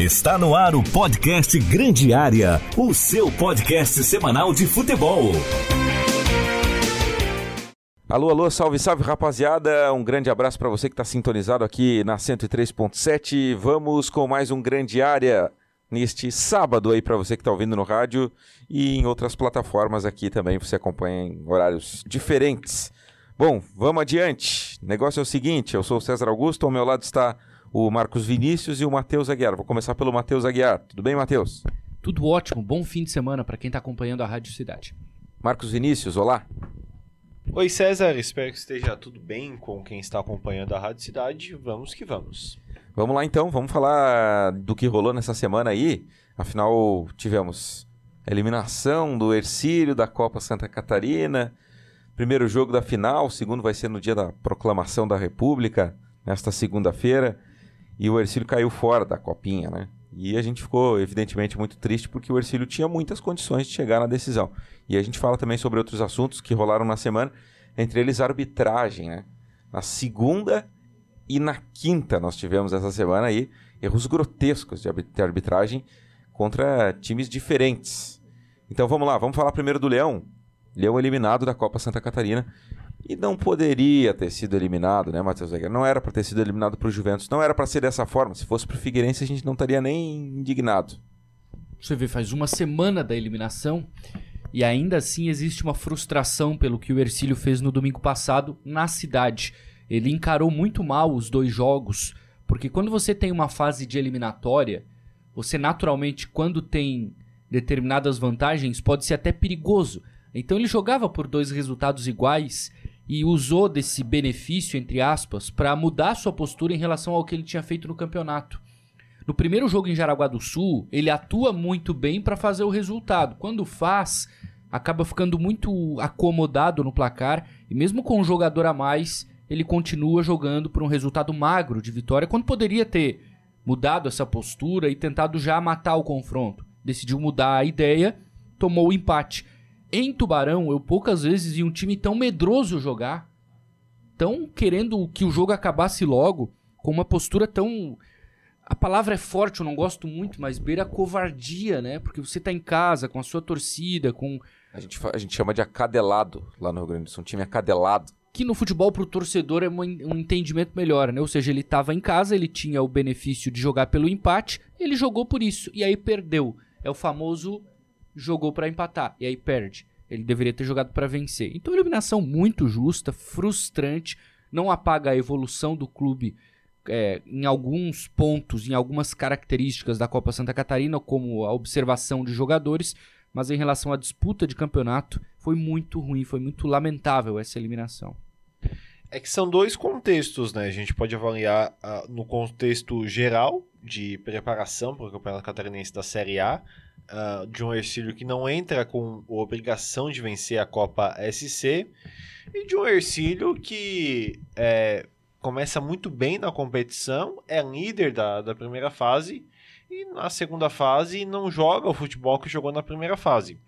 Está no ar o podcast Grande Área, o seu podcast semanal de futebol. Alô, alô, salve, salve rapaziada. Um grande abraço para você que está sintonizado aqui na 103.7. Vamos com mais um Grande Área neste sábado aí para você que está ouvindo no rádio e em outras plataformas aqui também você acompanha em horários diferentes. Bom, vamos adiante. O negócio é o seguinte: eu sou o César Augusto, ao meu lado está o Marcos Vinícius e o Matheus Aguiar. Vou começar pelo Matheus Aguiar. Tudo bem, Matheus? Tudo ótimo. Bom fim de semana para quem está acompanhando a Rádio Cidade. Marcos Vinícius, olá. Oi César, espero que esteja tudo bem com quem está acompanhando a Rádio Cidade. Vamos que vamos. Vamos lá então, vamos falar do que rolou nessa semana aí. Afinal, tivemos eliminação do Ercílio da Copa Santa Catarina. Primeiro jogo da final, o segundo vai ser no dia da proclamação da República, nesta segunda-feira. E o Ercílio caiu fora da copinha, né? E a gente ficou, evidentemente, muito triste porque o Ercílio tinha muitas condições de chegar na decisão. E a gente fala também sobre outros assuntos que rolaram na semana, entre eles a arbitragem, né? Na segunda e na quinta nós tivemos essa semana aí erros grotescos de arbitragem contra times diferentes. Então vamos lá, vamos falar primeiro do Leão. Leão eliminado da Copa Santa Catarina e não poderia ter sido eliminado, né, Matheus Weger? Não era para ter sido eliminado para o Juventus. Não era para ser dessa forma. Se fosse para o Figueirense, a gente não estaria nem indignado. Você vê, faz uma semana da eliminação e ainda assim existe uma frustração pelo que o Ercílio fez no domingo passado na cidade. Ele encarou muito mal os dois jogos, porque quando você tem uma fase de eliminatória, você naturalmente, quando tem determinadas vantagens, pode ser até perigoso. Então ele jogava por dois resultados iguais e usou desse benefício, entre aspas, para mudar sua postura em relação ao que ele tinha feito no campeonato. No primeiro jogo em Jaraguá do Sul, ele atua muito bem para fazer o resultado. Quando faz, acaba ficando muito acomodado no placar e mesmo com um jogador a mais, ele continua jogando por um resultado magro de vitória, quando poderia ter mudado essa postura e tentado já matar o confronto. Decidiu mudar a ideia, tomou o empate. Em Tubarão, eu poucas vezes vi um time tão medroso jogar, tão querendo que o jogo acabasse logo, com uma postura tão. A palavra é forte, eu não gosto muito, mas beira covardia, né? Porque você tá em casa, com a sua torcida, com. A gente, a gente chama de acadelado lá no Rio Grande do Sul, um time acadelado. Que no futebol pro torcedor é um entendimento melhor, né? Ou seja, ele tava em casa, ele tinha o benefício de jogar pelo empate, ele jogou por isso, e aí perdeu. É o famoso jogou para empatar e aí perde. Ele deveria ter jogado para vencer. Então, eliminação muito justa, frustrante, não apaga a evolução do clube é, em alguns pontos, em algumas características da Copa Santa Catarina, como a observação de jogadores, mas em relação à disputa de campeonato, foi muito ruim, foi muito lamentável essa eliminação. É que são dois contextos, né? A gente pode avaliar uh, no contexto geral de preparação para o Campeonato Catarinense da Série A, uh, de um Ercílio que não entra com obrigação de vencer a Copa SC e de um Ercílio que é, começa muito bem na competição, é líder da, da primeira fase e na segunda fase não joga o futebol que jogou na primeira fase.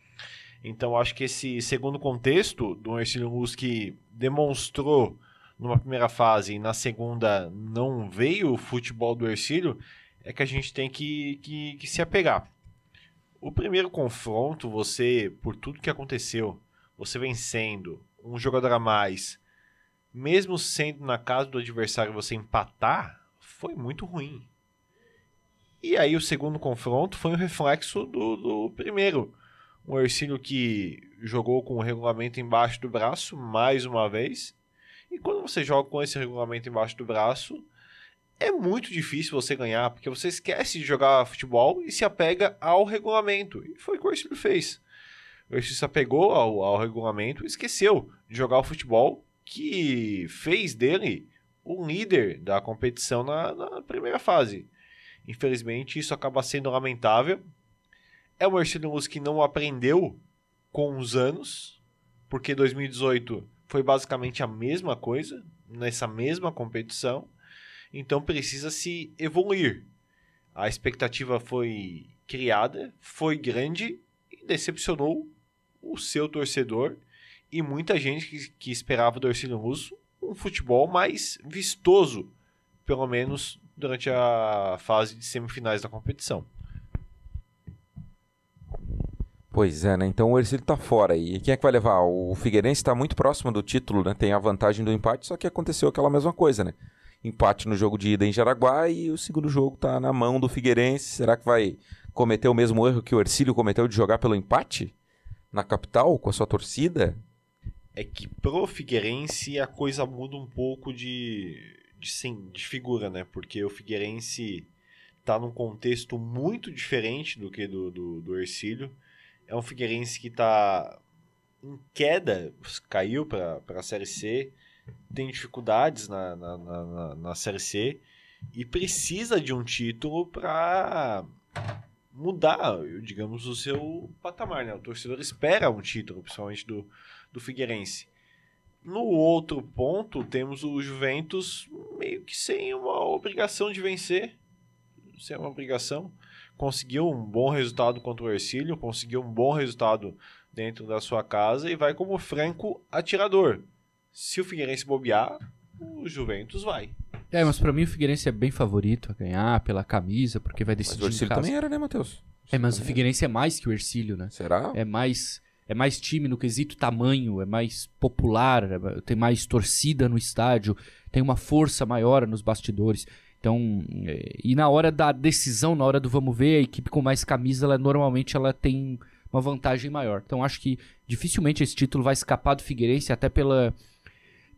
Então acho que esse segundo contexto do Ercílio Luz que demonstrou numa primeira fase e na segunda não veio o futebol do Ercílio, é que a gente tem que, que, que se apegar. O primeiro confronto, você, por tudo que aconteceu, você vencendo um jogador a mais, mesmo sendo na casa do adversário você empatar, foi muito ruim. E aí o segundo confronto foi um reflexo do, do primeiro. Um Ercílio que jogou com o regulamento embaixo do braço, mais uma vez. E quando você joga com esse regulamento embaixo do braço, é muito difícil você ganhar, porque você esquece de jogar futebol e se apega ao regulamento. E foi o que o Ercílio fez. O Ercílio se apegou ao, ao regulamento e esqueceu de jogar o futebol que fez dele o líder da competição na, na primeira fase. Infelizmente, isso acaba sendo lamentável. É um Ercílio Luz que não aprendeu com os anos, porque 2018 foi basicamente a mesma coisa, nessa mesma competição. Então precisa se evoluir. A expectativa foi criada, foi grande e decepcionou o seu torcedor e muita gente que, que esperava do Ercílio Russo um futebol mais vistoso, pelo menos durante a fase de semifinais da competição. Pois é, né? Então o Ercílio tá fora. E quem é que vai levar? O Figueirense está muito próximo do título, né? Tem a vantagem do empate, só que aconteceu aquela mesma coisa, né? Empate no jogo de ida em Jaraguá e o segundo jogo tá na mão do Figueirense. Será que vai cometer o mesmo erro que o Ercílio cometeu de jogar pelo empate? Na capital, com a sua torcida? É que pro Figueirense a coisa muda um pouco de, de, sim, de figura, né? Porque o Figueirense tá num contexto muito diferente do que do, do, do Ercílio é um Figueirense que está em queda, caiu para a Série C, tem dificuldades na, na, na, na Série C e precisa de um título para mudar, digamos, o seu patamar. Né? O torcedor espera um título, principalmente do, do Figueirense. No outro ponto, temos o Juventus meio que sem uma obrigação de vencer, sem uma obrigação conseguiu um bom resultado contra o Ercílio, conseguiu um bom resultado dentro da sua casa e vai como franco atirador. Se o Figueirense bobear, o Juventus vai. É, mas para mim o Figueirense é bem favorito a ganhar pela camisa, porque vai decidir mas o Ercílio também era, né, Matheus? É, mas o Figueirense é mais que o Ercílio, né? Será? É mais é mais time no quesito tamanho, é mais popular, é, tem mais torcida no estádio, tem uma força maior nos bastidores. Então, é, e na hora da decisão, na hora do vamos ver, a equipe com mais camisa, ela normalmente ela tem uma vantagem maior. Então, acho que dificilmente esse título vai escapar do Figueirense, até pela,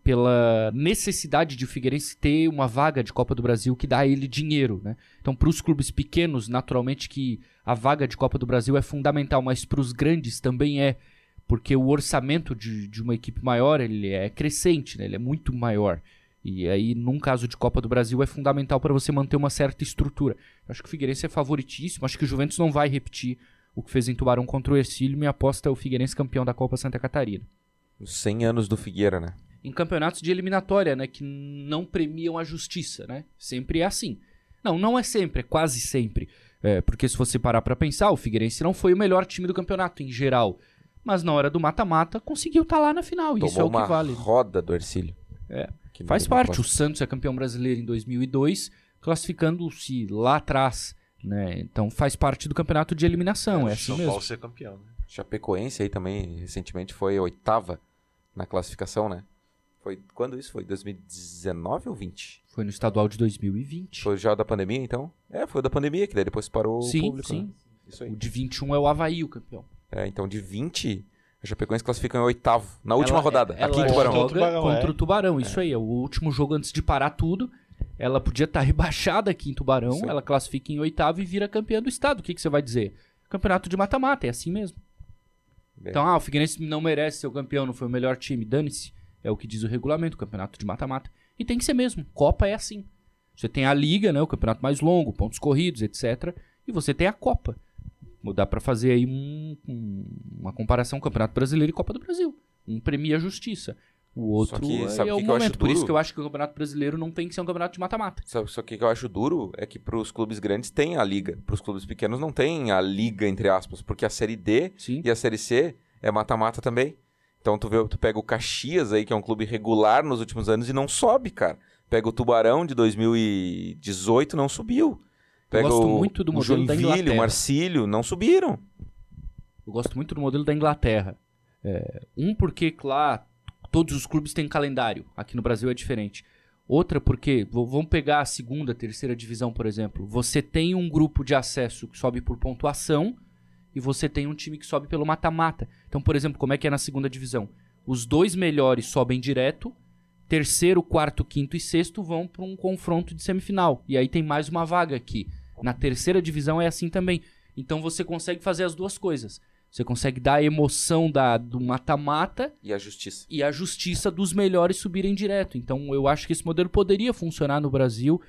pela necessidade de o Figueirense ter uma vaga de Copa do Brasil que dá a ele dinheiro, né? Então, para os clubes pequenos, naturalmente que a vaga de Copa do Brasil é fundamental, mas para os grandes também é, porque o orçamento de, de uma equipe maior ele é crescente, né? ele é muito maior. E aí, num caso de Copa do Brasil, é fundamental para você manter uma certa estrutura. Eu acho que o Figueirense é favoritíssimo, acho que o Juventus não vai repetir o que fez em Tubarão contra o Ercílio. Minha aposta é o Figueirense campeão da Copa Santa Catarina. Os 100 anos do Figueira, né? Em campeonatos de eliminatória, né? Que não premiam a justiça, né? Sempre é assim. Não, não é sempre, é quase sempre. É, porque se você parar para pensar, o Figueirense não foi o melhor time do campeonato em geral. Mas na hora do mata-mata, conseguiu estar tá lá na final. Tomou isso é o que vale. roda do Ercílio. É. Que Faz parte. O Santos é campeão brasileiro em 2002, classificando-se lá atrás. Né? Então faz parte do campeonato de eliminação. É, é assim São mesmo. Paulo ser campeão. Né? Chapecoense aí também recentemente foi oitava na classificação, né? Foi quando isso foi? 2019 ou 20? Foi no estadual de 2020. Foi já da pandemia, então? É, foi da pandemia que daí depois parou sim, o público. Sim, sim. Né? O de 21 é o Havaí, o campeão. É, então de 20 a Chapecoense classifica em oitavo, na última ela, rodada, ela aqui em Tubarão. Joga tubarão, contra é. o Tubarão, isso é. aí. É o último jogo antes de parar tudo. Ela podia estar tá rebaixada aqui em Tubarão, Sim. ela classifica em oitavo e vira campeã do estado. O que, que você vai dizer? Campeonato de mata-mata, é assim mesmo. Bem. Então, ah, o Figueirense não merece ser o campeão, não foi o melhor time, dane-se. É o que diz o regulamento, campeonato de mata-mata. E tem que ser mesmo. Copa é assim. Você tem a liga, né, o campeonato mais longo, pontos corridos, etc. E você tem a Copa. Dá para fazer aí um, um, uma comparação Campeonato Brasileiro e Copa do Brasil. Um premia a justiça. O outro que, é, o que momento. Por isso que eu acho que o Campeonato Brasileiro não tem que ser um campeonato de mata-mata. Só, só que o que eu acho duro é que para os clubes grandes tem a liga. Para os clubes pequenos não tem a liga, entre aspas. Porque a Série D Sim. e a Série C é mata-mata também. Então tu, vê, tu pega o Caxias aí, que é um clube regular nos últimos anos, e não sobe, cara. Pega o Tubarão de 2018, não subiu. Pega eu gosto o, muito do modelo o da Inglaterra. O Marcílio, não subiram. Eu gosto muito do modelo da Inglaterra. É, um, porque lá todos os clubes têm calendário. Aqui no Brasil é diferente. Outra, porque vamos pegar a segunda, terceira divisão, por exemplo. Você tem um grupo de acesso que sobe por pontuação e você tem um time que sobe pelo mata-mata. Então, por exemplo, como é que é na segunda divisão? Os dois melhores sobem direto, terceiro, quarto, quinto e sexto vão para um confronto de semifinal. E aí tem mais uma vaga aqui. Na terceira divisão é assim também. Então você consegue fazer as duas coisas. Você consegue dar a emoção da, do mata-mata. E a justiça. E a justiça dos melhores subirem direto. Então eu acho que esse modelo poderia funcionar no Brasil.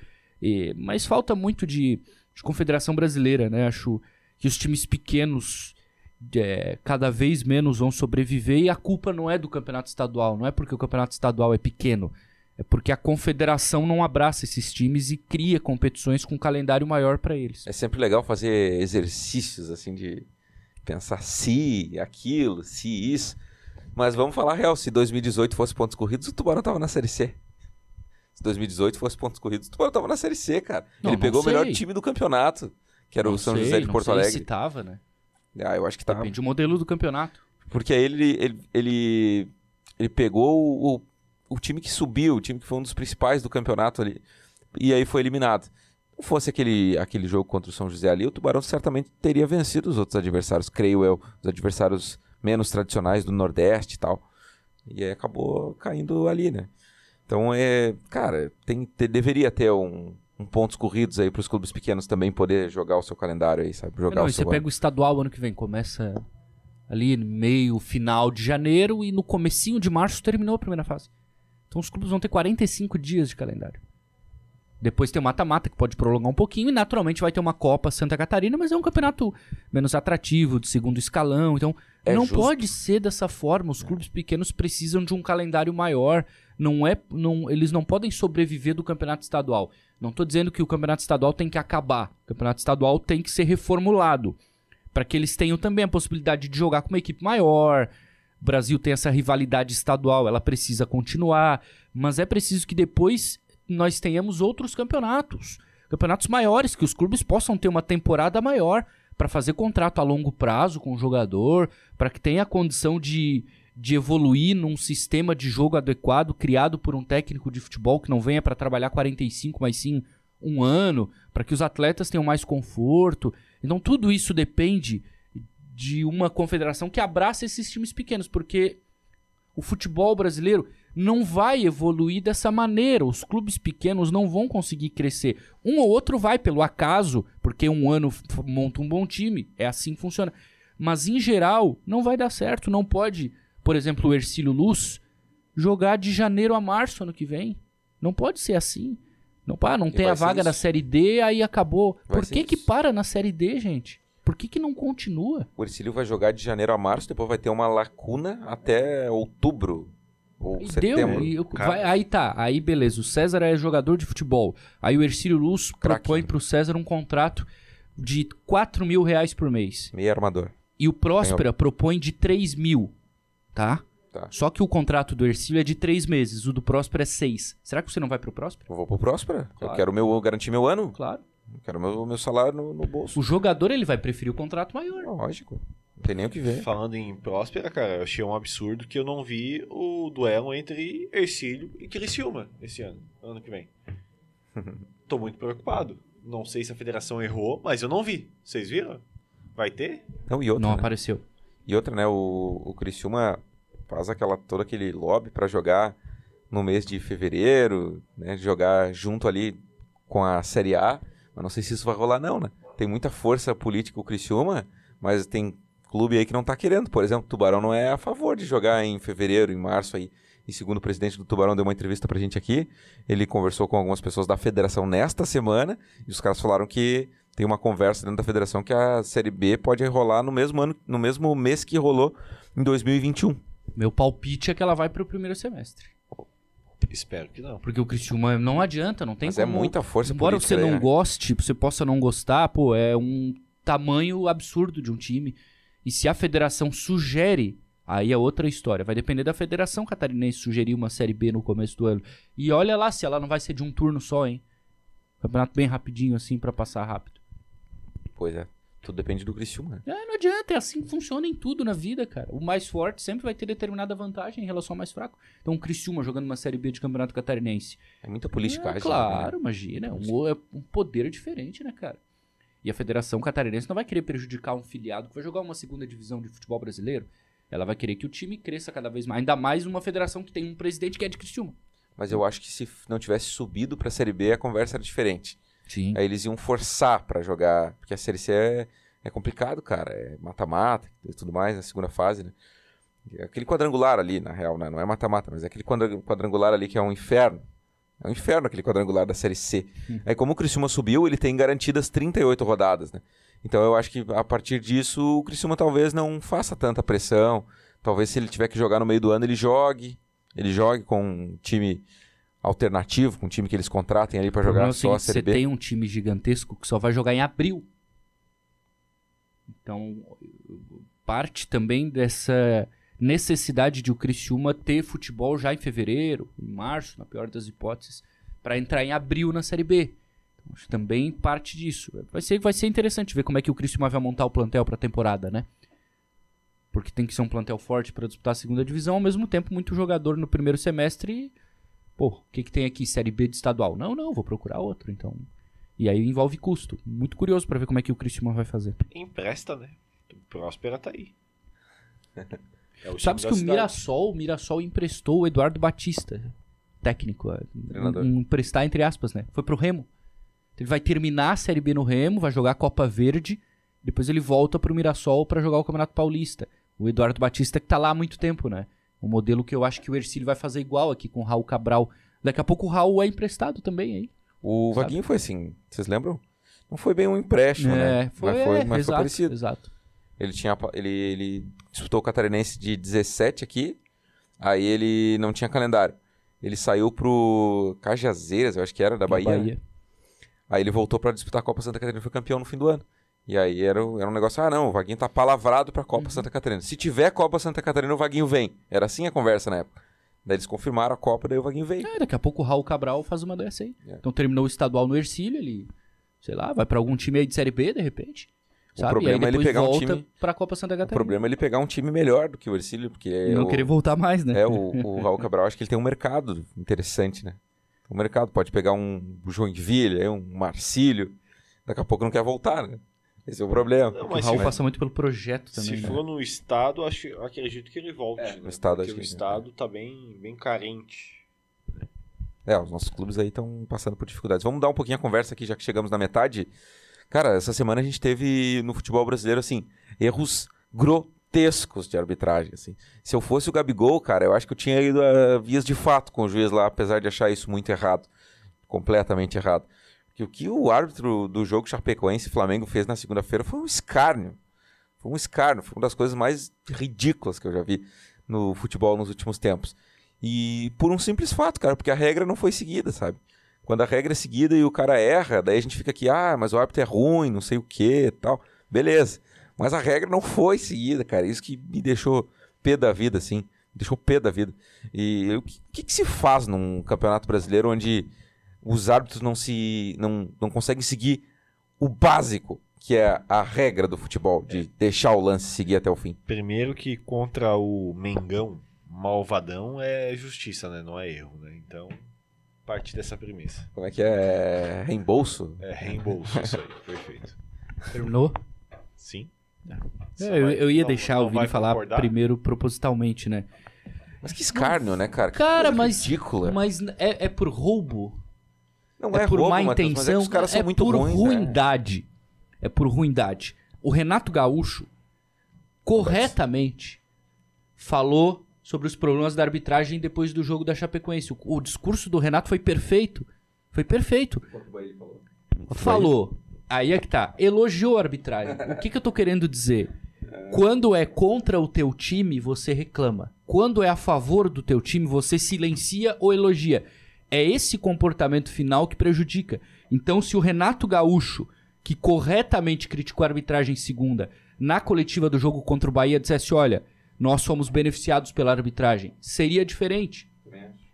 E, mas falta muito de, de confederação brasileira, né? Acho que os times pequenos é, cada vez menos vão sobreviver e a culpa não é do campeonato estadual, não é porque o campeonato estadual é pequeno, é porque a confederação não abraça esses times e cria competições com um calendário maior para eles. É sempre legal fazer exercícios assim de pensar se aquilo, se isso. Mas vamos falar real, se 2018 fosse pontos corridos, o Tubarão tava na Série C. se 2018 fosse pontos corridos, o Tubarão tava na Série C, cara. Não, Ele não pegou o melhor sei. time do campeonato, que era o Não São sei, José de Porto sei Alegre. se tava, né? Ah, eu acho que tá. Depende do modelo do campeonato. Porque aí ele, ele, ele, ele pegou o, o time que subiu, o time que foi um dos principais do campeonato ali, e aí foi eliminado. Se não fosse aquele, aquele jogo contra o São José ali, o Tubarão certamente teria vencido os outros adversários, creio eu, os adversários menos tradicionais do Nordeste e tal. E aí acabou caindo ali, né? Então, é, cara, tem, te- deveria ter um, um pontos corridos aí para os clubes pequenos também poder jogar o seu calendário aí, sabe? Jogar Não, o e você seu pega o estadual ano que vem, começa ali meio, final de janeiro e no comecinho de março terminou a primeira fase. Então os clubes vão ter 45 dias de calendário. Depois tem o mata-mata, que pode prolongar um pouquinho, e naturalmente vai ter uma Copa Santa Catarina, mas é um campeonato menos atrativo, de segundo escalão. Então, É não justo. pode ser dessa forma. Os clubes pequenos precisam de um calendário maior. Não é, não, eles não podem sobreviver do campeonato estadual. Não estou dizendo que o campeonato estadual tem que acabar. O campeonato estadual tem que ser reformulado para que eles tenham também a possibilidade de jogar com uma equipe maior. O Brasil tem essa rivalidade estadual, ela precisa continuar, mas é preciso que depois nós tenhamos outros campeonatos, campeonatos maiores que os clubes possam ter uma temporada maior para fazer contrato a longo prazo com o jogador, para que tenha a condição de, de evoluir num sistema de jogo adequado criado por um técnico de futebol que não venha para trabalhar 45, mas sim um ano, para que os atletas tenham mais conforto. Então tudo isso depende de uma confederação que abraça esses times pequenos, porque o futebol brasileiro não vai evoluir dessa maneira. Os clubes pequenos não vão conseguir crescer. Um ou outro vai pelo acaso, porque um ano monta um bom time. É assim que funciona. Mas em geral, não vai dar certo. Não pode, por exemplo, o Ercílio Luz jogar de janeiro a março ano que vem. Não pode ser assim. Não, pá, não E tem a vaga isso. na Série D, aí acabou. Vai Por que que para na Série D, gente? Por que que não continua? O Ercílio vai jogar de janeiro a março, depois vai ter uma lacuna até outubro ou E setembro. deu, e eu- vai- aí tá, aí beleza. O César é jogador de futebol. Aí o Ercílio Luz Craque. propõe pro César um contrato de 4 mil reais por mês. Meio armador. E o Próspera propõe de 3 mil, tá? Tá. Só que o contrato do Ercílio é de 3 meses, o do Próspera é 6. Será que você não vai pro Próspera? Eu vou pro Próspera. Eu Claro. quero meu, garantir meu ano. Claro. Eu quero meu, meu salário no, no bolso. O jogador ele vai preferir o contrato maior. Lógico. Não tem nem o que ver. Falando em Próspera, cara, eu achei um absurdo que eu não vi o duelo entre Ercílio e Criciúma esse ano, ano que vem. Tô muito preocupado. Não sei se a federação errou, mas eu não vi. Vocês viram? Vai ter? Não, e outra, Não né? apareceu. E outra, né? O, o Criciúma faz aquela, todo aquele lobby pra jogar no mês de fevereiro, né? Jogar junto ali com a Série A. Mas não sei se isso vai rolar, não, né? Tem muita força política o Criciúma, mas tem clube aí que não tá querendo. Por exemplo, o Tubarão não é a favor de jogar em fevereiro, em março aí. E segundo o presidente do Tubarão deu uma entrevista pra gente aqui, ele conversou com algumas pessoas da federação nesta semana, e os caras falaram que tem uma conversa dentro da federação que a Série B pode rolar no mesmo ano, no mesmo mês que rolou em 2021. Meu palpite é que ela vai pro primeiro semestre. Espero que não. Porque o Criciúma não adianta, não tem Mas é como... muita força Embora política você aí, não né? goste, você possa não gostar, pô, é um tamanho absurdo de um time. E se a federação sugere, aí é outra história. Vai depender da federação catarinense sugerir uma Série B no começo do ano. E olha lá se ela não vai ser de um turno só, hein? Campeonato bem rapidinho, assim, pra passar rápido. Pois é. Tudo depende do Criciúma. né? É, não adianta, é assim que funciona em tudo na vida, cara. O mais forte sempre vai ter determinada vantagem em relação ao mais fraco. Então, o Criciúma jogando uma Série B de Campeonato Catarinense. É muita politicagem. É, claro, imagina. É um, é um poder diferente, né, cara? E a Federação Catarinense não vai querer prejudicar um filiado que vai jogar uma segunda divisão de futebol brasileiro. Ela vai querer que o time cresça cada vez mais. Ainda mais uma federação que tem um presidente que é de Criciúma. Mas eu acho que se não tivesse subido pra Série B, a conversa era diferente. Sim. Aí eles iam forçar pra jogar, porque a Série C é, é complicado, cara. É mata-mata e tudo mais na segunda fase, né? É aquele quadrangular ali, na real, né? Não é mata-mata, mas é aquele quadra- quadrangular ali que é um inferno. É um inferno aquele quadrangular da Série C. Aí como o Criciúma subiu, ele tem garantidas 38 rodadas, né? Então eu acho que a partir disso o Criciúma talvez não faça tanta pressão. Talvez se ele tiver que jogar no meio do ano, ele jogue. Ele jogue com um time alternativo, com um time que eles contratem ali problema jogar é só a seguinte, Série você tem um time gigantesco que só vai jogar em abril. Então, parte também dessa necessidade de o Criciúma ter futebol já em fevereiro, em março, na pior das hipóteses, para entrar em abril na Série B. Então, acho que também parte disso. Vai ser, vai ser interessante ver como é que o Criciúma vai montar o plantel para a temporada, né? Porque tem que ser um plantel forte para disputar a segunda divisão, ao mesmo tempo muito jogador no primeiro semestre. Pô, o que, que tem aqui? Série B de estadual? Não, não, vou procurar outro. Então, e aí envolve custo. Muito curioso para ver como é que o Criciúma vai fazer. Empresta, né? O Próspera tá aí. É o Sabes que o Mirassol, o Mirassol emprestou o Eduardo Batista, técnico, é, um, emprestar entre aspas, né? Foi pro Remo. Ele vai terminar a Série B no Remo, vai jogar a Copa Verde, depois ele volta pro Mirassol para jogar o Campeonato Paulista. O Eduardo Batista que tá lá há muito tempo, né? Um modelo que eu acho que o Ercílio vai fazer igual aqui com o Raul Cabral. Daqui a pouco o Raul é emprestado também aí. O sabe? Vaguinho foi assim, vocês lembram? Não foi bem um empréstimo, é, né? Foi, mas foi, mas exato, foi parecido. Exato. Ele tinha ele, ele disputou o Catarinense de 17 aqui, aí ele não tinha calendário. Ele saiu pro Cajazeiras, eu acho que era, da Bahia. Bahia. Né? Aí ele voltou para disputar a Copa Santa Catarina e foi campeão no fim do ano. E aí era, era um negócio, ah não, o Vaguinho tá palavrado pra Copa uhum. Santa Catarina. Se tiver Copa Santa Catarina, o Vaguinho vem. Era assim a conversa na época. Daí eles confirmaram a Copa, daí o Vaguinho veio. É, daqui a pouco o Raul Cabral faz uma dessa aí. É. Então terminou o estadual no Ercílio, ele, sei lá, vai para algum time aí de Série B, de repente. O sabe? problema é ele pegar um time pra Copa Santa Catarina. O problema é ele pegar um time melhor do que o Ercílio, porque e não o... querer voltar mais, né? É, o, o Raul Cabral acho que ele tem um mercado interessante, né? O mercado pode pegar um Joinville, um Marcílio, daqui a pouco não quer voltar, né? Esse é o problema. Não, o Raul passa muito pelo projeto também. Se né? for no estado, acho, acredito que ele volte. É, né? No estado, Porque acho o estado tá bem, bem carente. É, os nossos clubes aí estão passando por dificuldades. Vamos dar um pouquinho a conversa aqui, já que chegamos na metade. Cara, essa semana a gente teve no futebol brasileiro, assim, erros grotescos de arbitragem, assim. Se eu fosse o Gabigol, cara, eu acho que eu tinha ido a vias de fato com o juiz lá, apesar de achar isso muito errado. Completamente errado. Porque o que o árbitro do jogo Chapecoense Flamengo fez na segunda-feira foi um escárnio. Foi um escárnio, foi uma das coisas mais ridículas que eu já vi no futebol nos últimos tempos. E por um simples fato, cara, porque a regra não foi seguida, sabe? Quando a regra é seguida e o cara erra, daí a gente fica aqui, ah, mas o árbitro é ruim, não sei o que tal. Beleza. Mas a regra não foi seguida, cara. Isso que me deixou pé da vida, assim. Me deixou pé da vida. E o que, que, se faz num campeonato brasileiro onde os árbitros não se. não, não conseguem seguir o básico, que é a regra do futebol, de deixar o lance seguir até o fim? Primeiro que contra o Mengão, malvadão é justiça, né? Não é erro, né? Então, parte dessa premissa. Como é que é? Reembolso? É, reembolso, isso aí, perfeito. Terminou? Sim. É, eu, eu, ia não, deixar não o Vini falar concordar? primeiro propositalmente, né? Mas que escárnio, né, cara? Que cara, mas, ridícula. mas é, é por roubo? Não é, é por roubo, má Matheus, intenção? é os caras são é muito por ruins, né? ruindade. Né? É por ruindade. O Renato Gaúcho, corretamente, falou sobre os problemas da arbitragem depois do jogo da Chapecoense. O, o discurso do Renato foi perfeito. Foi perfeito. Falou. falou. Aí é que tá. Elogiou a arbitragem. O que, que eu tô querendo dizer? Quando é contra o teu time, você reclama. Quando é a favor do teu time, você silencia ou elogia. É esse comportamento final que prejudica. Então, se o Renato Gaúcho, que corretamente criticou a arbitragem segunda, na coletiva do jogo contra o Bahia, dissesse: olha, nós somos beneficiados pela arbitragem. Seria diferente.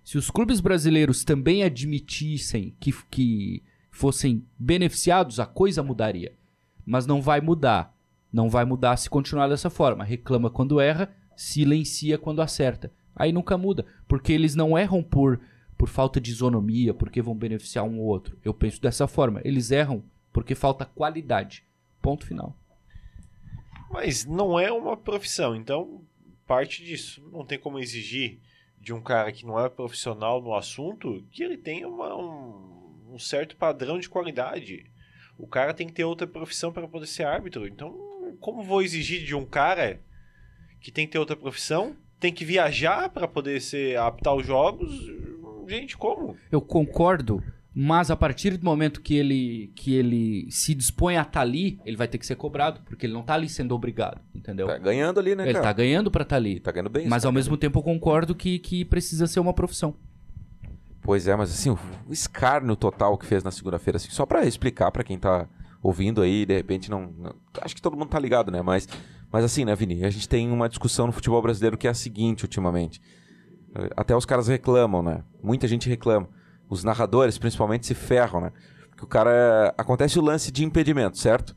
Se os clubes brasileiros também admitissem que, que fossem beneficiados, a coisa mudaria. Mas não vai mudar. Não vai mudar se continuar dessa forma. Reclama quando erra, silencia quando acerta. Aí nunca muda. Porque eles não erram por, por falta de isonomia, porque vão beneficiar um ou outro. Eu penso dessa forma. Eles erram porque falta qualidade. Ponto final. Mas não é uma profissão, então parte disso. Não tem como exigir de um cara que não é profissional no assunto que ele tenha uma, um, um, certo padrão de qualidade. O cara tem que ter outra profissão para poder ser árbitro. Então, como vou exigir de um cara que tem que ter outra profissão, tem que viajar para poder ser apitar os jogos? Gente, como? Eu concordo mas a partir do momento que ele, que ele se dispõe a estar tá ali, ele vai ter que ser cobrado, porque ele não está ali sendo obrigado, entendeu? Tá ganhando ali, né, Ele está ganhando para estar tá ali. Tá ganhando bem. Mas tá ao mesmo tempo eu concordo que, que precisa ser uma profissão. Pois é, mas assim, o escárnio total que fez na segunda-feira, assim, só para explicar para quem tá ouvindo aí, de repente não, não, Acho que todo mundo tá ligado, né? Mas, mas assim, né, Vini? A gente tem uma discussão no futebol brasileiro que é a seguinte ultimamente. Até os caras reclamam, né? Muita gente reclama os narradores principalmente se ferram, né? Porque o cara. Acontece o lance de impedimento, certo?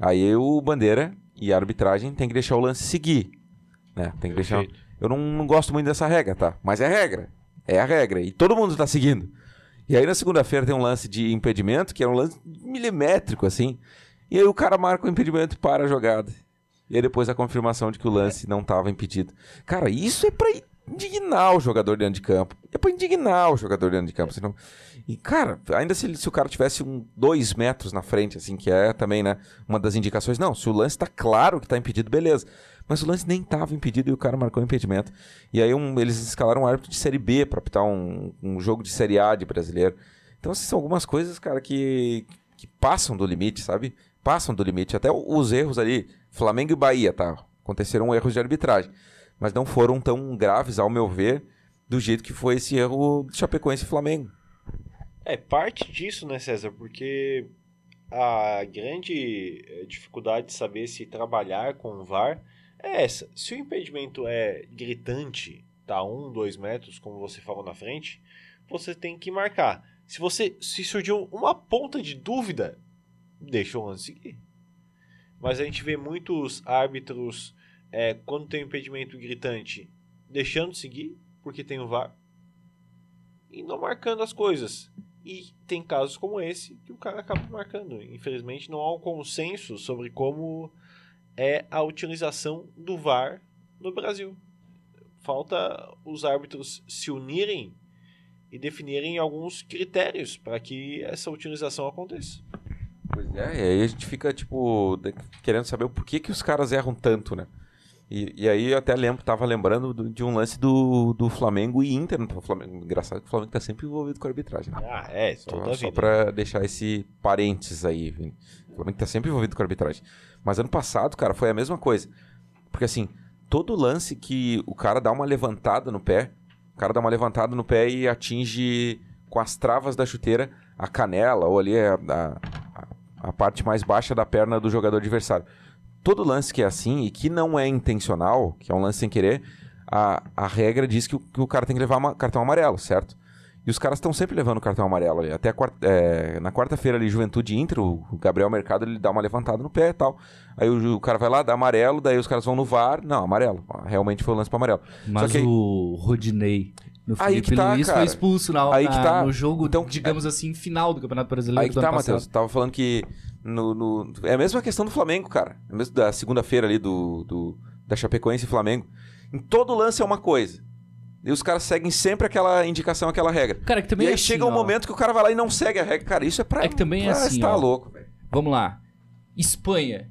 Aí o Bandeira e a arbitragem tem que deixar o lance seguir. Né? Tem que deixar. Eu não, não gosto muito dessa regra, tá? Mas é regra. É a regra. E todo mundo tá seguindo. E aí na segunda-feira tem um lance de impedimento, que é um lance milimétrico, assim. E aí o cara marca o impedimento e para a jogada. E aí depois a confirmação de que o lance não estava impedido. Cara, isso é pra indignar o jogador dentro de campo. É pra indignar o jogador dentro de campo. Senão... E, cara, ainda se, se o cara tivesse um dois metros na frente, assim, que é também, né, uma das indicações. Não, se o lance tá claro que tá impedido, beleza. Mas o lance nem tava impedido e o cara marcou o impedimento. E aí um- eles escalaram um árbitro de Série B pra apitar um, um jogo de Série A de brasileiro. Então, assim, são algumas coisas, cara, que, que passam do limite, sabe? Passam do limite. Até os erros ali, Flamengo e Bahia, tá? Aconteceram erros de arbitragem. Mas não foram tão graves, ao meu ver, do jeito que foi esse erro de Chapecoense e Flamengo. É, parte disso, né, César? Porque a grande eh, dificuldade de saber se trabalhar com o VAR é essa. Se o impedimento é gritante, tá um, dois metros, como você falou na frente, você tem que marcar. Se você se surgiu uma ponta de dúvida, deixa o lance seguir. Mas a gente vê muitos árbitros, eh, quando tem um impedimento gritante, deixando de seguir, porque tem o VAR, e não marcando as coisas. E tem casos como esse que o cara acaba marcando. Infelizmente, não há um consenso sobre como é a utilização do VAR no Brasil. Falta os árbitros se unirem e definirem alguns critérios para que essa utilização aconteça. Pois é, e aí a gente fica, tipo, querendo saber o porquê que os caras erram tanto, né? E, e aí eu até lembro, tava lembrando do- de um lance do, do Flamengo e Inter. O Flamengo, engraçado que o Flamengo tá sempre envolvido com a arbitragem. né? Ah, é, Só, toda a só vida. pra deixar esse parênteses aí, Vini. O Flamengo tá sempre envolvido com a arbitragem. Mas ano passado, cara, foi a mesma coisa. Porque assim, todo lance que o cara dá uma levantada no pé, o cara dá uma levantada no pé e atinge com as travas da chuteira a canela ou ali a, a, a parte mais baixa da perna do jogador adversário. Todo lance que é assim e que não é intencional, que é um lance sem querer, a, a regra diz que o, que o cara tem que levar uma, cartão amarelo, certo? E os caras estão sempre levando cartão amarelo ali. Até quarta- é, na quarta-feira ali, Juventude Inter, o Gabriel Mercado ele dá uma levantada no pé e tal. Aí o, o cara vai lá, dá amarelo, daí os caras vão no VAR. Não, amarelo. Realmente foi o lance para amarelo. Mas Só que- o Rodinei no Aí que tá, Luiz cara. foi expulso na, Aí que tá. no jogo, Então, digamos assim, final do Campeonato Brasileiro Aí que tá. Matheus. Tava falando que no, no- é a mesma questão do Flamengo, cara. É mesmo da segunda-feira ali do, do- da Chapecoense e Flamengo. Em todo lance é uma coisa. E os caras seguem sempre aquela indicação, aquela regra. Cara, que também e aí é assim, chega um ó. momento que o cara vai lá e não segue a regra. Cara, isso é pra. É que também é pra assim, estar ó. louco, velho. Vamos lá. Espanha.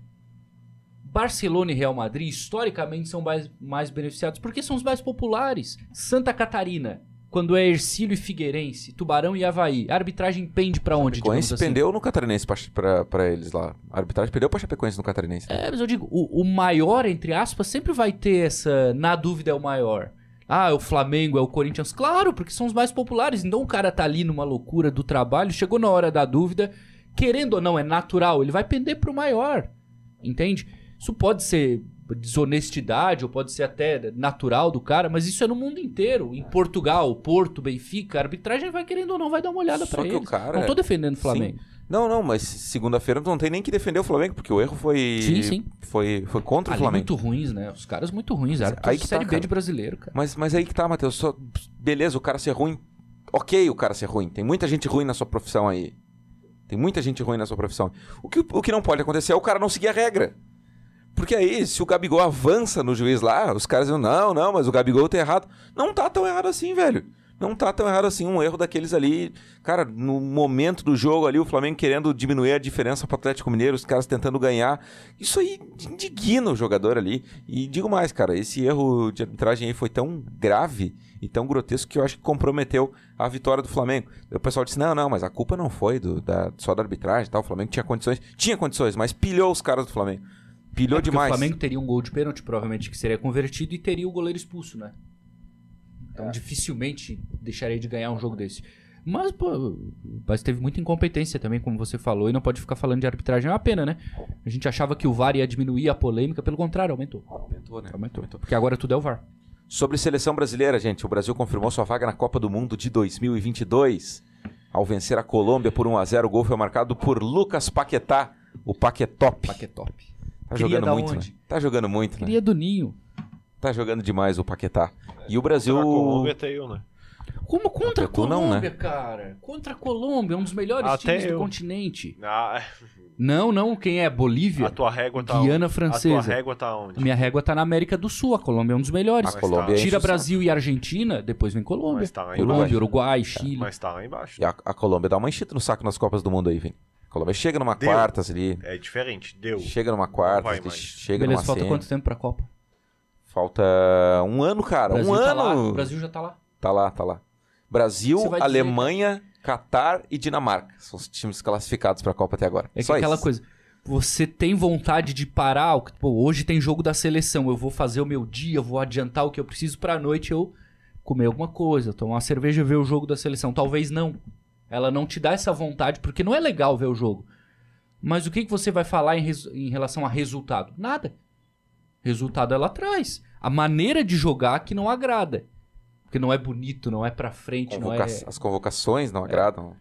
Barcelona e Real Madrid, historicamente, são mais, mais beneficiados porque são os mais populares. Santa Catarina, quando é Ercílio e Figueirense, Tubarão e Havaí. A arbitragem pende pra onde, Chapecoense assim? pendeu no Catarinense pra eles lá. A arbitragem perdeu pra Chapecoense no Catarinense. É, mas eu digo, o, o maior, entre aspas, sempre vai ter essa. Na dúvida é o maior. Ah, é o Flamengo, é o Corinthians. Claro, porque são os mais populares. Então o cara tá ali numa loucura do trabalho, chegou na hora da dúvida, querendo ou não, é natural, ele vai pender pro maior. Entende? Isso pode ser desonestidade, ou pode ser até natural do cara, mas isso é no mundo inteiro. Em Portugal, Porto, Benfica, a arbitragem vai querendo ou não, vai dar uma olhada eles. o cara- Não tô defendendo o Flamengo. Não, não, mas segunda-feira não tem nem que defender o Flamengo, porque o erro foi. Sim, sim. Foi, foi contra o Ali Flamengo. muito ruins, né? Os caras muito ruins. Aí que Série tá, B de brasileiro, cara. Mas, mas aí que tá, Matheus. Só... Beleza, o cara ser ruim. Ok, o cara ser ruim. Tem muita gente ruim na sua profissão aí. Tem muita gente ruim na sua profissão. O que, o que não pode acontecer é o cara não seguir a regra. Porque aí, se o Gabigol avança no juiz lá, os caras dizem, não, não, mas o Gabigol tá errado. Não tá tão errado assim, velho. Não tá tão errado assim. Um erro daqueles ali. Cara, no momento do jogo ali, o Flamengo querendo diminuir a diferença pro Atlético Mineiro, os caras tentando ganhar. Isso aí indigna o jogador ali. E digo mais, cara, esse erro de arbitragem aí foi tão grave e tão grotesco que eu acho que comprometeu a vitória do Flamengo. O pessoal disse: não, não, mas a culpa não foi do, da, só da arbitragem e tal. O Flamengo tinha condições. Tinha condições, mas pilhou os caras do Flamengo. Pilhou É demais. O Flamengo teria um gol de pênalti, provavelmente, que seria convertido e teria o goleiro expulso, né? É. Então dificilmente deixaria de ganhar um jogo desse. Mas, pô, mas teve muita incompetência também, como você falou, e não pode ficar falando de arbitragem. É uma pena, né? A gente achava que o VAR ia diminuir a polêmica, pelo contrário, aumentou. Aumentou, né? Aumentou. Porque agora tudo é o VAR. Sobre seleção brasileira, gente, o Brasil confirmou sua vaga na Copa do Mundo de 2022. ao vencer a Colômbia por 1 a 0 O gol foi marcado por Lucas Paquetá, o Paquetop. Paquetop. Tá Queria jogando da muito, onde? né? Tá jogando muito, né? Queria do Ninho. Tá jogando demais o Paquetá. E o Brasil... A Colômbia até eu, né? Como contra a tu não, né? Colômbia, cara? Contra a Colômbia, um dos melhores Até times do eu. continente. Ah, Não, não, quem é? Bolívia? a tua régua tá Guiana onde? Francesa. A tua régua tá A onde? minha régua tá na América do Sul, a Colômbia é um dos melhores. A Colômbia é Tira. Brasil e Argentina, depois vem Colômbia. Mas tá. Colômbia, embaixo. Uruguai, Chile. Mas tá lá embaixo. E a, a Colômbia dá uma enchida no saco nas Copas do Mundo aí, Vini. Colômbia chega numa Deu. quartas ali. É diferente. Deu. Chega numa quartas, vai chega Beleza, numa falta semi. quanto tempo pra Copa? Falta um ano, cara. O Brasil um tá ano. lá. O Brasil já tá lá. Tá lá, tá lá. Brasil, vai dizer, Alemanha, Catar e Dinamarca. São os times classificados pra Copa até agora. É que Só aquela isso. coisa. Você tem vontade de parar? Pô, hoje tem jogo da seleção. Eu vou fazer o meu dia, eu vou adiantar o que eu preciso pra noite eu comer alguma coisa, tomar uma cerveja e ver o jogo da seleção. Talvez não. Ela não te dá essa vontade, porque não é legal ver o jogo. Mas o que, que você vai falar em, res- em relação a resultado? Nada. Resultado ela traz. A maneira de jogar que não agrada. Porque não é bonito, não é pra frente, não é. Convoca- As convocações não agradam.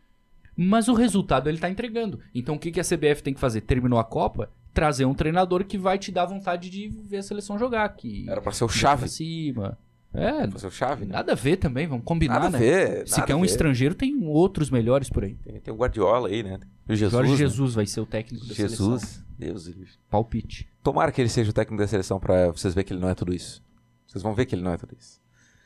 Mas o resultado ele tá entregando. Então o que, que a CBF tem que fazer? Terminou a Copa? Trazer um treinador que vai te dar vontade de ver a seleção jogar. Que Era pra ser o pra chave. cima. É, o chave, né? nada a ver também, vamos combinar, Nada a né? ver. Se nada quer a um ver. estrangeiro, tem outros melhores por aí. Tem, tem o Guardiola aí, né? O Jesus. Jorge né? Jesus vai ser o técnico da seleção. Jesus. Deus. Palpite. Tomara que ele seja o técnico da seleção pra vocês verem que ele não é tudo isso. Vocês vão ver que ele não é tudo isso.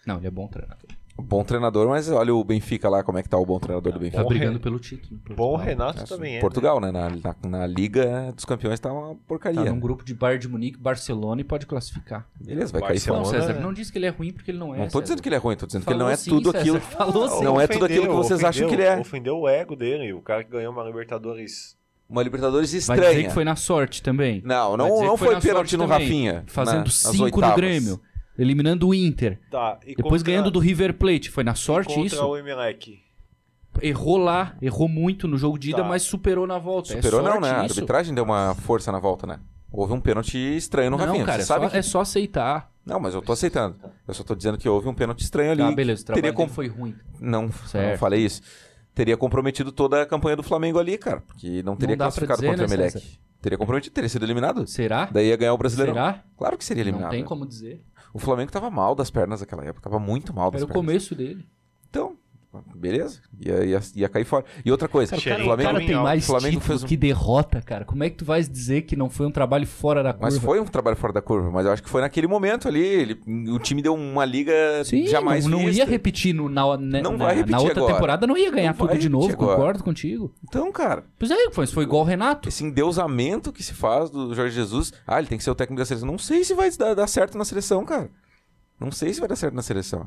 Não, ele é bom treinador. Bom treinador, mas olha o Benfica lá, como é que tá o bom treinador do Tá Benfica. Bom brigando pelo título. Bom. Renato É, também é. Portugal, né? Na, na, na Liga dos Campeões tá uma porcaria. Tá num né? grupo de Bayern de Munique, Barcelona e pode classificar. Beleza, vai cair Barcelona, fora. Não, César, né? não diz que ele é ruim porque ele não é. Não tô César. dizendo que ele é ruim, tô dizendo que Falou ele não é sim, tudo César, aquilo. falou sim. Não é tudo aquilo que vocês acham que ele é. Ofendeu o ego dele. O cara que ganhou uma Libertadores. Uma Libertadores Vai estranha. dizer que foi na sorte também. Não, Vai não, não que foi, na pênalti sorte no também. Rafinha. Fazendo na, 5 no. Grêmio. Eliminando o Inter. Tá. E Depois contra- ganhando do River Plate. Foi na sorte contra isso? o Emelec. Errou lá, errou muito no jogo de ida, Tá. mas superou na volta. Superou é não, né? A arbitragem deu uma força na volta, né? Houve um pênalti estranho no Não, Rafinha. cara, Você é sabe só, que... é só aceitar. Não, mas eu tô aceitando. Eu só tô dizendo que houve um pênalti estranho ali. Que beleza, o trabalho teria dele com... foi ruim. Não, Certo. não falei isso. Teria comprometido toda a campanha do Flamengo ali, cara. Porque não teria pra classificado dizer, contra o né, Emelec. Teria comprometido, teria sido eliminado. Será? Daí ia ganhar o Brasileirão. Será? Claro que seria eliminado. Não tem né? como dizer. O Flamengo tava mal das pernas naquela época. Tava muito mal das Era o pernas. começo dele. Beleza. Ia, ia, ia cair fora. E outra coisa, Cara, cara, o Flamengo, cara tem mais Flamengo fez um- que derrota, cara. Como é que tu vais dizer que não foi um trabalho fora da curva? Mas foi um trabalho fora da curva, mas eu acho que foi naquele momento ali. ele- o time deu uma liga Sim, jamais não, não ia repetir no, na, na, Não vai repetir na outra agora. temporada, não ia ganhar Não tudo de novo, agora. concordo contigo. Então, cara, Pois é, foi, foi igual o Renato. esse endeusamento que se faz do Jorge Jesus. Ah, ele tem que ser o técnico da seleção. Não sei se vai dar, dar certo na seleção, cara. Não sei se vai dar certo na seleção.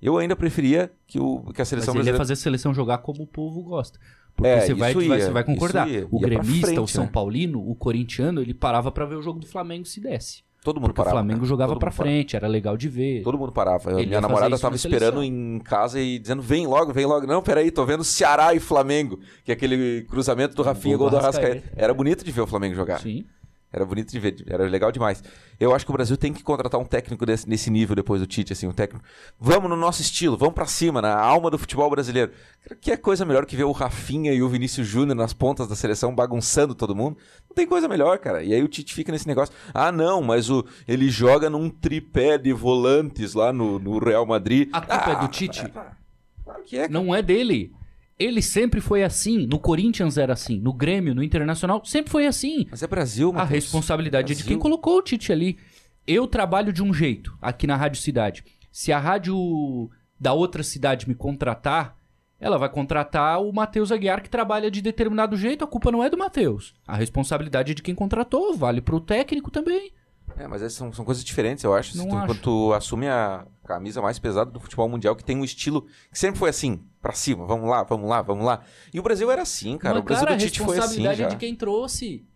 Eu ainda preferia que, o, que a Mas seleção ele ia brasileira. fazer a seleção jogar como o povo gosta. Porque É, você, vai, ia, você vai concordar. ia. O Ia gremista, o frente, São né? Paulino, o corintiano, ele parava pra ver o jogo do Flamengo se desse. Todo mundo Porque parava. o Flamengo né? jogava parava. frente, era legal de ver. Todo mundo parava. Ele ia Minha namorada isso tava na esperando em casa e dizendo: vem logo, vem logo. Não, peraí, tô vendo Ceará e Flamengo. Que é aquele cruzamento do Rafinha, Gol gol do. Arrascaeta. Era bonito de ver o Flamengo jogar. Sim. Era bonito de ver, era legal demais. Eu acho que o Brasil tem que contratar um técnico desse- nesse nível depois do Tite, assim, um técnico. Vamos no nosso estilo, vamos pra cima, na alma do futebol brasileiro. Que é coisa melhor que ver o Rafinha e o Vinícius Júnior nas pontas da seleção bagunçando todo mundo? Não tem coisa melhor, cara. E aí o Tite fica nesse negócio. Ah, não, mas o, ele joga num tripé de volantes lá no, no Real Madrid. A culpa é Ah, do Tite? Claro que é, cara. Não é dele. Ele sempre foi assim. No Corinthians era assim. No Grêmio, no Internacional, sempre foi assim. Mas é Brasil, A Matheus. responsabilidade é de quem colocou o Tite ali. Eu trabalho de um jeito aqui na Rádio Cidade. Se a rádio da outra cidade me contratar, ela vai contratar o Matheus Aguiar que trabalha de determinado jeito. A culpa não é do Matheus. A responsabilidade é de quem contratou. Vale pro técnico também. É, mas essas são, são coisas diferentes, eu acho. Não tu- acho. Quando tu assume a camisa mais pesada do futebol mundial, que tem um estilo que sempre foi assim, pra cima, vamos lá, vamos lá, vamos lá. E o Brasil era assim, cara. Mas, o Brasil cara, do a Tite foi assim responsabilidade já. é de quem trouxe.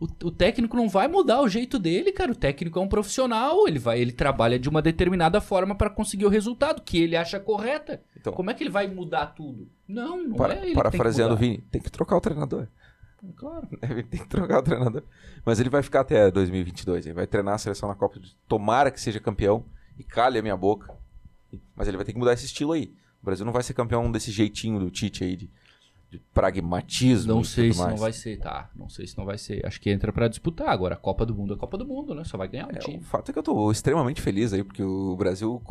O, o técnico não vai mudar o jeito dele, cara. O técnico é um profissional, ele vai, ele trabalha de uma determinada forma para conseguir o resultado que ele acha correta. Então- Como é que ele vai mudar tudo? Não, não Para, é ele. parafraseando o Vini, tem que trocar o treinador. mudar. Claro. Ele tem que trocar o treinador. Mas ele vai ficar até 2022. Ele vai treinar a seleção na Copa. de- Tomara que seja campeão e calhe a minha boca. Mas ele vai ter que mudar esse estilo aí. O Brasil não vai ser campeão desse jeitinho do Tite aí, de, de pragmatismo. Não sei se mais. não vai ser, tá? Não sei se não vai ser. Acho que entra pra disputar agora. A Copa do Mundo é a Copa do Mundo, né? Só vai ganhar um É, time. o fato é que eu tô extremamente feliz aí, porque o Brasil,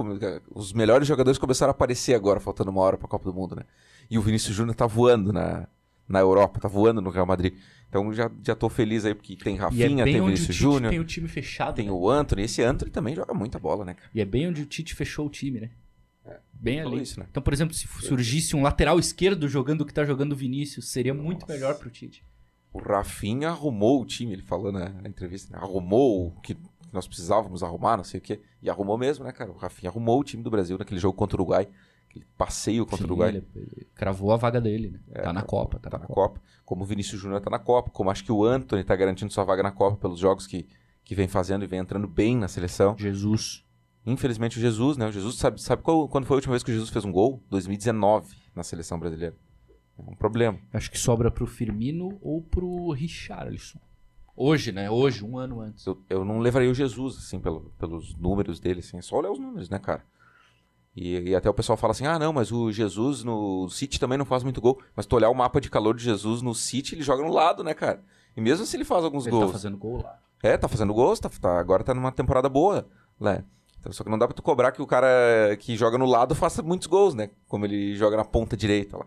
os melhores jogadores começaram a aparecer agora, faltando uma hora pra Copa do Mundo, né? E o Vinícius Júnior tá voando na, na Europa, tá voando no Real Madrid. Então já, já tô feliz aí, porque tem é Rafinha, bem tem Vinícius Júnior, tem o time fechado. tem né? o Anthony. Esse Anthony também joga muita bola, né, cara? E é bem onde o Tite fechou o time, né? Bem ali. isso, né? Então, por exemplo, se surgisse um lateral esquerdo jogando o que tá jogando o Vinícius, seria muito melhor pro Tite. O Rafinha arrumou o time, ele falou na, na entrevista, né? arrumou o que nós precisávamos arrumar, não sei o quê. E arrumou mesmo, né, cara? O Rafinha arrumou o time do Brasil naquele jogo contra o Uruguai, aquele passeio contra Sim, o Uruguai. ele, ele cravou a vaga dele, né? É, tá na Copa, tá, tá na na Copa. Copa. Como o Vinícius Júnior tá na Copa, como acho que o Anthony tá garantindo sua vaga na Copa pelos jogos que, que vem fazendo e vem entrando bem na seleção. Jesus. Infelizmente o Jesus, né? O Jesus sabe, sabe qual- quando foi a última vez que o Jesus fez um gol? 2019 na seleção brasileira. É um problema. Acho que sobra pro Firmino ou pro Richarlison. Hoje, né? Hoje, um ano antes. Eu, eu não levaria o Jesus, assim, pelo- pelos números dele, assim. É só olhar os números, né, cara? E, e até o pessoal fala assim, ah, não, mas o Jesus no City também não faz muito gol. Mas tu olhar o mapa de calor de Jesus no City, ele joga no lado, né, cara? E mesmo se ele faz alguns Ele gols... tá fazendo gol lá. É, tá fazendo gols, tá, tá- agora tá numa temporada boa, né? Então, só que não dá pra tu cobrar que o cara que joga no lado faça muitos gols, né? Como ele joga na ponta direita lá.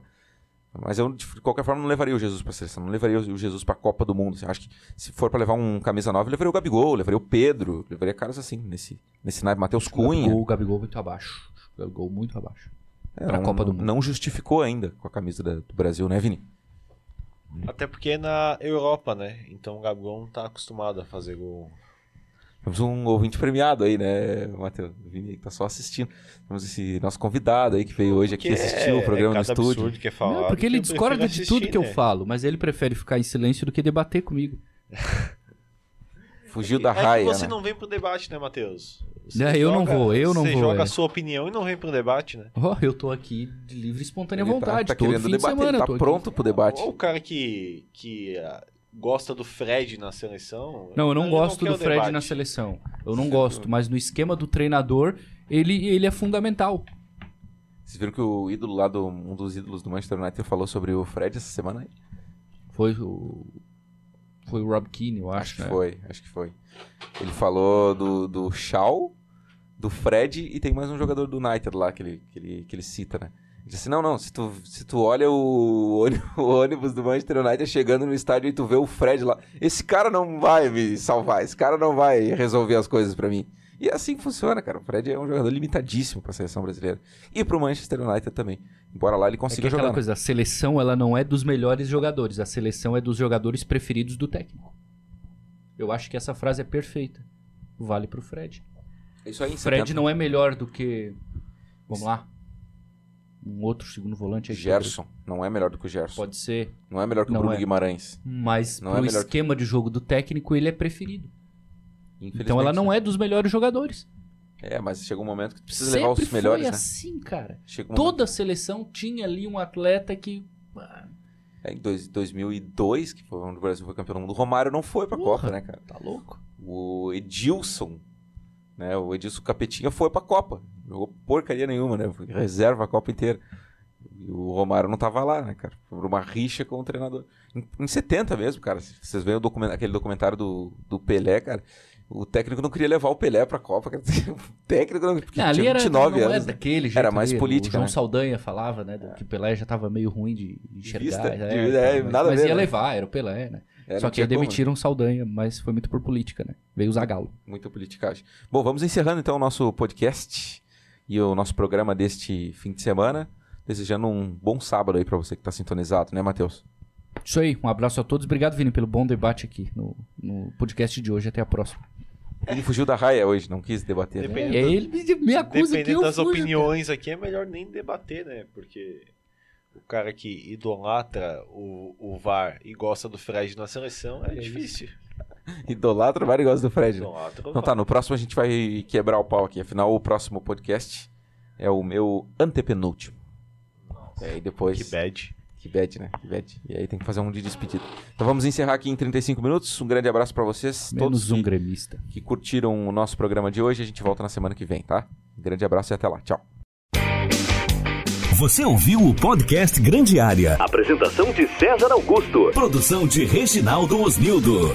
Mas eu, de qualquer forma, não levaria o Jesus pra seleção. Não levaria o Jesus pra Copa do Mundo. assim. Acho que se for pra levar um camisa nova, eu levaria o Gabigol, levaria o Pedro, levaria caras assim, nesse, nesse naipe. Matheus Cunha. Gabigol, o Gabigol muito abaixo. O Gabigol muito abaixo. É, pra não, Copa do Mundo. Não justificou ainda com a camisa da- do Brasil, né, Vini? Até porque é na Europa, né? Então o Gabigol não tá acostumado a fazer gol. Temos um ouvinte premiado aí, né, Matheus? O Vini aí que tá só assistindo. Temos esse nosso convidado aí que veio hoje aqui assistir é- o programa é no estúdio. absurdo que é falado, Não, porque ele discorda prefiro de tudo assistir, que eu né? falo, mas ele prefere ficar em silêncio do que debater comigo. Fugiu da é raia, que você né? não vem pro debate, né, Matheus? Você É, eu não vou, eu não você vou, joga é. a sua opinião e não vem pro debate, né? Ó, eu tô aqui de livre e espontânea Ele tá- vontade. tá todo querendo fim debater, de semana ele tá tô aqui. pronto pro debate. Ou o cara que, que gosta do Fred na seleção. Não, eu não gosto quer do o Fred debate. na seleção. Eu não gosto, mas no esquema do treinador, ele, ele é fundamental. Vocês viram que o ídolo lá, do, um dos ídolos do Manchester United falou sobre o Fred essa semana aí? Foi o. Foi o Rob Keane, eu acho. Acho que né? foi, acho que foi. Ele falou do, do Shaw, do Fred e tem mais um jogador do United lá que ele, que ele, que ele cita, né? Disse assim, não, não, se tu, se tu olha o, o ônibus do Manchester United chegando no estádio e tu vê o Fred lá, esse cara não vai me salvar, esse cara não vai resolver as coisas pra mim. E é assim que funciona, cara. O Fred é um jogador limitadíssimo pra seleção brasileira. E pro Manchester United também. Embora lá ele É consiga aquela jogar. né? coisa, a seleção ela não é dos melhores jogadores, a seleção é dos jogadores preferidos do técnico. Eu acho que essa frase é perfeita. Vale pro Fred. Isso aí, Fred 70. não é melhor do que. Vamos lá. Um outro segundo volante aí. Gerson. Não é melhor do que o Gerson. Pode ser. Não é melhor que o Não Bruno é. Guimarães. Mas Não é pro que- esquema de jogo do técnico, ele é preferido. Então ela não é dos melhores jogadores. É, mas chega um momento que precisa Sempre levar os foi melhores, né? assim, cara. Chega um momento- Toda seleção tinha ali um atleta que. ah, É, em dois- 2002, que foi onde o Brasil foi campeão do mundo, o Romário não foi pra Porra. Copa, né, cara? Tá louco? O Edilson, né? O Edilson Capetinha foi pra Copa. Jogou porcaria nenhuma, né? Reserva a Copa inteira. E o Romário não tava lá, né, cara? Foi uma rixa com o treinador. Em, em 70 mesmo, cara. Vocês veem o document- aquele documentário do, do Pelé, cara. O técnico não queria levar o Pelé pra Copa. Cara. O técnico não. Porque Não, tinha era, 29 não anos. era né? daquele jeito. Era mais ali. política, O João né? Saldanha falava, né? do Que o Pelé já tava meio ruim de enxergar. vista, é, de- é, mas, nada mas ia né? levar, era o Pelé, né? É, Só que aí como, né? demitiram o Saldanha, mas foi muito por política, né? Veio o Zagallo. Muita politicagem. Bom, vamos encerrando então o nosso podcast e o nosso programa deste fim de semana. Desejando um bom sábado aí pra você que tá sintonizado, né, Matheus? Isso aí, um abraço a todos. Obrigado, Vini, pelo bom debate aqui no, no podcast de hoje. Até a próxima. Ele fugiu da raia hoje, não quis debater. né? Depende. E aí ele me, me acusa que Dependendo eu das fujo, opiniões aqui, é melhor nem debater, né? Porque o cara que idolatra o, o VAR e gosta do Fred na seleção é, É isso. Idolatra vários gostos do Fred. né? Então tá, no próximo a gente vai quebrar o pau aqui. Afinal, o próximo podcast é o meu antepenúltimo. E aí depois. Que bad. Que bad, né? Que bad. E aí tem que fazer um de despedida. Então vamos encerrar aqui em 35 minutos. Um grande abraço pra vocês. Menos todos um que- gremista. que curtiram o nosso programa de hoje. A gente volta na semana que vem, tá? Um grande abraço e até lá. Tchau. Você ouviu o podcast Grande Área. Apresentação de César Augusto. Produção de Reginaldo Osnildo.